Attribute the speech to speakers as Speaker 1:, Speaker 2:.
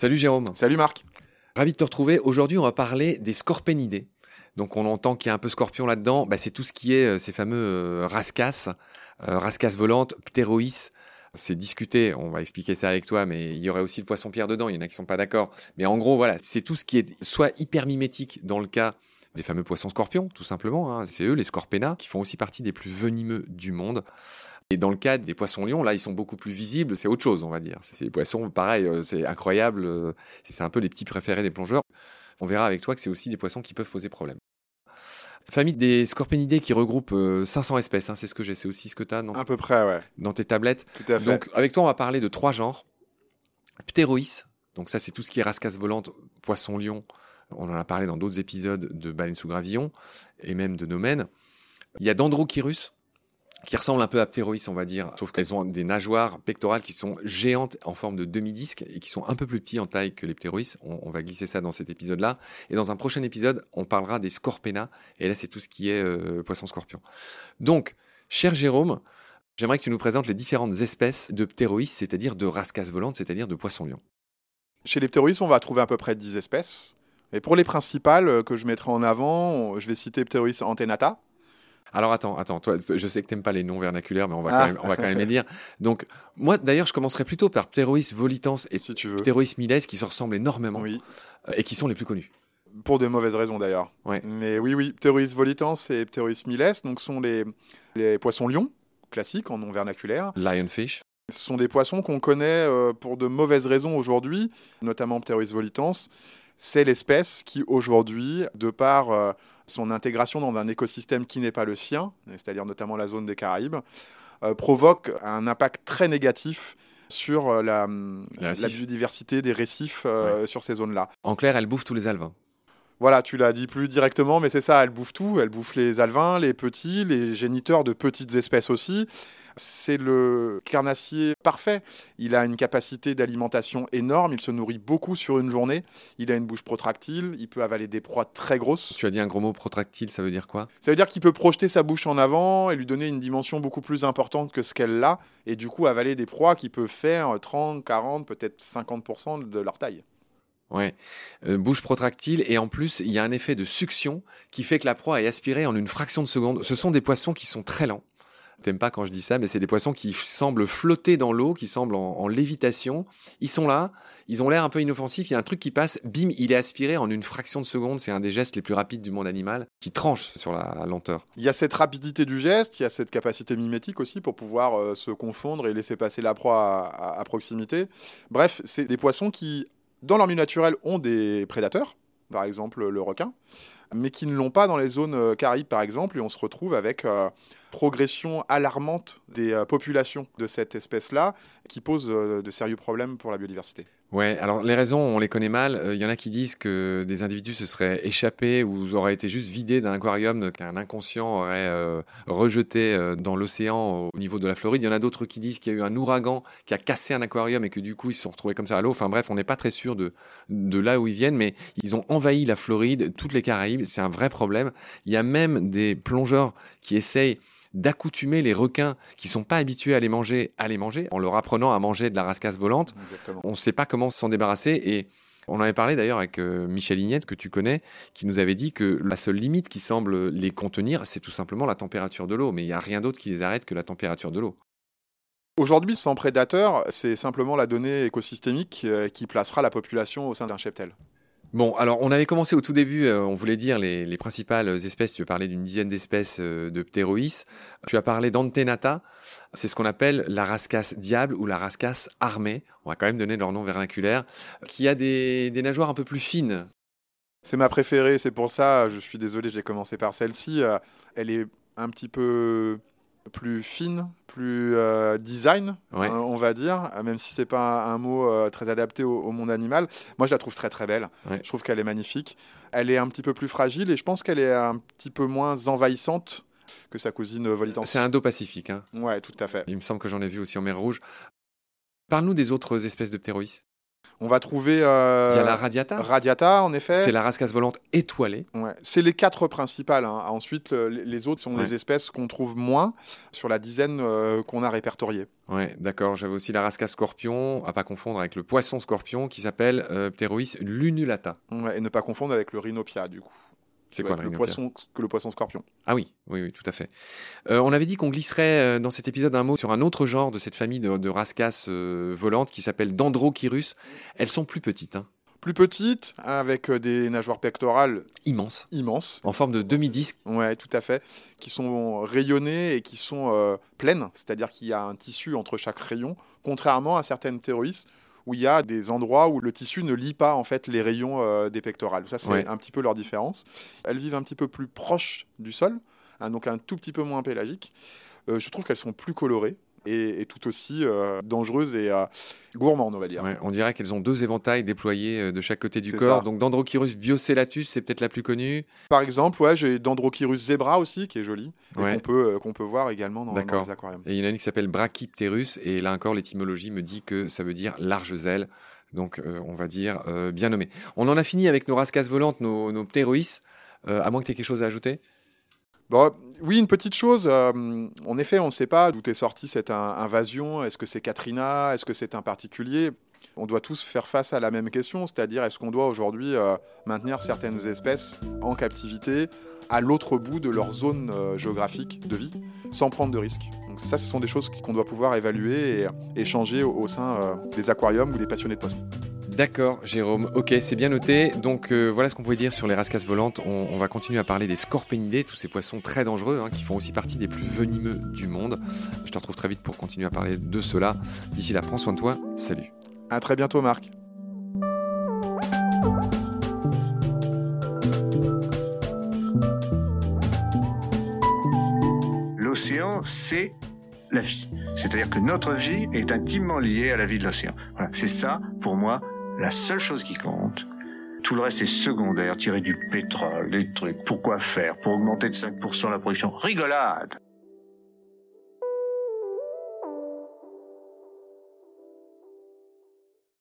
Speaker 1: Salut Jérôme.
Speaker 2: Salut Marc.
Speaker 1: Ravi de te retrouver. Aujourd'hui, on va parler des scorpénidés. Donc, on entend qu'il y a un peu scorpion là-dedans. Bah, c'est tout ce qui est euh, ces fameux euh, rascas, euh, rascas volantes, ptéroïs. C'est discuté, on va expliquer ça avec toi, mais il y aurait aussi le poisson pierre dedans. Il y en a qui sont pas d'accord. Mais en gros, voilà, c'est tout ce qui est soit hyper mimétique dans le cas des fameux poissons scorpions, tout simplement. Hein. C'est eux, les scorpénas, qui font aussi partie des plus venimeux du monde. Et dans le cas des poissons lions, là, ils sont beaucoup plus visibles, c'est autre chose, on va dire. C'est des poissons, pareil, euh, c'est incroyable. euh, C'est un peu les petits préférés des plongeurs. On verra avec toi que c'est aussi des poissons qui peuvent poser problème. Famille des scorpénidés qui regroupe euh, 500 espèces, hein, c'est ce que j'ai, c'est aussi ce que tu as dans,
Speaker 2: À peu près, ouais.
Speaker 1: dans tes tablettes.
Speaker 2: Tout à fait.
Speaker 1: Donc, avec toi, on va parler de trois genres. Ptéroïs, donc ça, c'est tout ce qui est rascasse volante, poisson lion. On en a parlé dans d'autres épisodes de baleines sous gravillon et même de nomènes. Il y a Dendrochirus, qui ressemble un peu à Ptéroïs, on va dire, sauf qu'elles ont des nageoires pectorales qui sont géantes en forme de demi-disque et qui sont un peu plus petits en taille que les Ptéroïs. On, va glisser ça dans cet épisode-là. Et dans un prochain épisode, on parlera des Scorpénas. Et là, c'est tout ce qui est euh, poisson-scorpion. Donc, cher Jérôme, j'aimerais que tu nous présentes les différentes espèces de Ptéroïs, c'est-à-dire de rascasses volantes, c'est-à-dire de poissons-lions.
Speaker 2: Chez les ptéroïs, on va trouver à peu près 10 espèces. Et pour les principales euh, que je mettrai en avant, je vais citer Ptéroïs antenata.
Speaker 1: Alors attends, attends, toi, je sais que t'aimes pas les noms vernaculaires, mais on va,
Speaker 2: Ah.
Speaker 1: quand, même, on va quand même les dire. Donc, moi, d'ailleurs, je commencerai plutôt par Ptéroïs volitans et
Speaker 2: si tu veux.
Speaker 1: Ptéroïs miles, qui se ressemblent énormément
Speaker 2: Oui.
Speaker 1: euh, et qui sont les plus connus.
Speaker 2: Pour de mauvaises raisons d'ailleurs.
Speaker 1: Ouais.
Speaker 2: Mais oui, oui, Ptéroïs volitans et Ptéroïs miles, donc sont les, les poissons lions classiques en nom vernaculaire.
Speaker 1: Lionfish.
Speaker 2: Ce sont des poissons qu'on connaît euh, pour de mauvaises raisons aujourd'hui, notamment Pterois volitans. C'est l'espèce qui aujourd'hui, de par euh, son intégration dans un écosystème qui n'est pas le sien, c'est-à-dire notamment la zone des Caraïbes, euh, provoque un impact très négatif sur euh, la, biodiversité des récifs sur ces zones-là.
Speaker 1: En clair, elle bouffe tous les alevins.
Speaker 2: Voilà, tu l'as dit plus directement, mais c'est ça, elle bouffe tout. Elle bouffe les alevins, les petits, les géniteurs de petites espèces aussi. C'est le carnassier parfait. Il a une capacité d'alimentation énorme, il se nourrit beaucoup sur une journée. Il a une bouche protractile, il peut avaler des proies très grosses.
Speaker 1: Tu as dit un gros mot protractile, ça veut dire quoi?
Speaker 2: Ça veut dire qu'il peut projeter sa bouche en avant et lui donner une dimension beaucoup plus importante que ce qu'elle a, et du coup avaler des proies qui peuvent faire 30, 40, peut-être 50% de leur taille.
Speaker 1: Ouais. Euh, bouche protractile et en plus, il y a un effet de succion qui fait que la proie est aspirée en une fraction de seconde. Ce sont des poissons qui sont très lents. T'aimes pas quand je dis ça, mais c'est des poissons qui semblent flotter dans l'eau, qui semblent en, lévitation. Ils sont là, ils ont l'air un peu inoffensifs. Il y a un truc qui passe, bim, il est aspiré en une fraction de seconde. C'est un des gestes les plus rapides du monde animal qui tranche sur la lenteur.
Speaker 2: Il y a cette rapidité du geste, il y a cette capacité mimétique aussi pour pouvoir euh, se confondre et laisser passer la proie à proximité. Bref, c'est des poissons qui, dans leur milieu naturel, ont des prédateurs, par exemple le requin, mais qui ne l'ont pas dans les zones euh, caraïbes, par exemple, et on se retrouve avec euh, progression alarmante des euh, populations de cette espèce-là, qui pose euh, de sérieux problèmes pour la biodiversité.
Speaker 1: Ouais, alors les raisons, on les connaît mal. Euh, Il y en a qui disent que des individus se seraient échappés ou auraient été juste vidés d'un aquarium qu'un inconscient aurait euh, rejeté euh, dans l'océan au niveau de la Floride. Il y en a d'autres qui disent qu'il y a eu un ouragan qui a cassé un aquarium et que du coup ils se sont retrouvés comme ça à l'eau. Enfin bref, on n'est pas très sûr de, de là où ils viennent, mais ils ont envahi la Floride, toutes les Caraïbes. C'est un vrai problème. Il y a même des plongeurs qui essayent d'accoutumer les requins qui sont pas habitués à les manger, à les manger, en leur apprenant à manger de la rascasse volante.
Speaker 2: Exactement.
Speaker 1: On ne sait pas comment s'en débarrasser et on en avait parlé d'ailleurs avec euh, Michel Ignette, que tu connais, qui nous avait dit que la seule limite qui semble les contenir, c'est tout simplement la température de l'eau. Mais il n'y a rien d'autre qui les arrête que la température de l'eau.
Speaker 2: Aujourd'hui, sans prédateur, c'est simplement la donnée écosystémique euh, qui placera la population au sein d'un cheptel.
Speaker 1: Bon, alors on avait commencé au tout début, euh, on voulait dire les, les principales espèces, tu as parlé d'une dizaine d'espèces euh, de ptéroïs, tu as parlé d'antenata, c'est ce qu'on appelle la rascasse diable ou la rascasse armée, on va quand même donner leur nom vernaculaire, qui a des, des nageoires un peu plus fines.
Speaker 2: C'est ma préférée, c'est pour ça, je suis désolé, j'ai commencé par celle-ci. euh, Elle est un petit peu plus fine, plus euh, design,
Speaker 1: Ouais.
Speaker 2: hein, on va dire, euh, même si c'est pas un, un mot euh, très adapté au, au monde animal. Moi, je la trouve très très belle.
Speaker 1: Ouais.
Speaker 2: Je trouve qu'elle est magnifique. Elle est un petit peu plus fragile et je pense qu'elle est un petit peu moins envahissante que sa cousine volitance.
Speaker 1: C'est indo-pacifique, hein.
Speaker 2: Ouais, tout à fait.
Speaker 1: il me semble que j'en ai vu aussi en mer Rouge. Parle-nous des autres espèces de ptéroïs.
Speaker 2: On va trouver. euh,
Speaker 1: Il y a la radiata.
Speaker 2: Radiata, en effet.
Speaker 1: C'est la rascasse volante étoilée.
Speaker 2: Ouais. C'est les quatre principales. hein. Ensuite, le- les autres sont
Speaker 1: Ouais.
Speaker 2: les espèces qu'on trouve moins sur la dizaine euh, qu'on a répertoriées.
Speaker 1: Ouais, d'accord. J'avais aussi la rascasse scorpion, à pas confondre avec le poisson scorpion qui s'appelle euh, Pterois lunulata.
Speaker 2: Ouais, et ne pas confondre avec le rhinopia, du coup.
Speaker 1: C'est quoi le
Speaker 2: poisson, que le poisson scorpion
Speaker 1: Ah oui, oui, oui, tout à fait. Euh, on avait dit qu'on glisserait euh, dans cet épisode un mot sur un autre genre de cette famille de, de rascasses euh, volantes qui s'appelle Dendrochirus. Elles sont plus petites, hein,
Speaker 2: Plus petite, avec des nageoires pectorales
Speaker 1: immenses,
Speaker 2: immenses.
Speaker 1: en forme de demi-disque.
Speaker 2: Ouais, tout à fait. Qui sont rayonnées et qui sont pleines, c'est-à-dire qu'il y a un tissu entre chaque rayon, contrairement à certaines théories où il y a des endroits où le tissu ne lie pas en fait les rayons euh, des pectorales. Ça, c'est
Speaker 1: Ouais.
Speaker 2: un petit peu leur différence. Elles vivent un petit peu plus proche du sol, hein, donc un tout petit peu moins pélagique. Euh, je trouve qu'elles sont plus colorées et, et tout aussi euh, dangereuses et euh, gourmandes, on va dire.
Speaker 1: Ouais, on dirait qu'elles ont deux éventails déployés euh, de chaque côté du corps.
Speaker 2: ça.
Speaker 1: Donc Dendrochirus biocellatus, c'est peut-être la plus connue.
Speaker 2: Par exemple, ouais, j'ai Dendrochirus zebra aussi, qui est joli, et
Speaker 1: Ouais.
Speaker 2: qu'on peut, qu'on peut voir également dans, les aquariums.
Speaker 1: Et il y en a une qui s'appelle Brachypterus, et là encore, l'étymologie me dit que ça veut dire larges ailes. Donc, euh, on va dire euh, bien nommé. On en a fini avec nos rascasses volantes, nos, nos ptéroïs. Euh, à moins que tu aies quelque chose à ajouter?
Speaker 2: Oui, une petite chose. euh, en effet, on ne sait pas d'où est sortie cette in- invasion. Est-ce que c'est Katrina? Est-ce que c'est un particulier? On doit tous faire face à la même question, c'est-à-dire est-ce qu'on doit aujourd'hui euh, maintenir certaines espèces en captivité à l'autre bout de leur zone euh, géographique de vie sans prendre de risques? Donc ça, ce sont des choses qu'on doit pouvoir évaluer et échanger au, sein des aquariums ou des passionnés de poissons.
Speaker 1: D'accord, Jérôme. Ok, c'est bien noté. Donc euh, voilà ce qu'on pouvait dire sur les rascasses volantes. On, on va continuer à parler des scorpénidés, tous ces poissons très dangereux hein, qui font aussi partie des plus venimeux du monde. Je te retrouve très vite pour continuer à parler de cela. D'ici là, prends soin de toi. Salut.
Speaker 2: À très bientôt, Marc.
Speaker 3: L'océan, c'est la vie. C'est-à-dire que notre vie est intimement liée à la vie de l'océan. Voilà, c'est ça, pour moi, la seule chose qui compte. Tout le reste est secondaire, tirer du pétrole, des trucs. Pourquoi faire? Pour augmenter de 5% la production Rigolade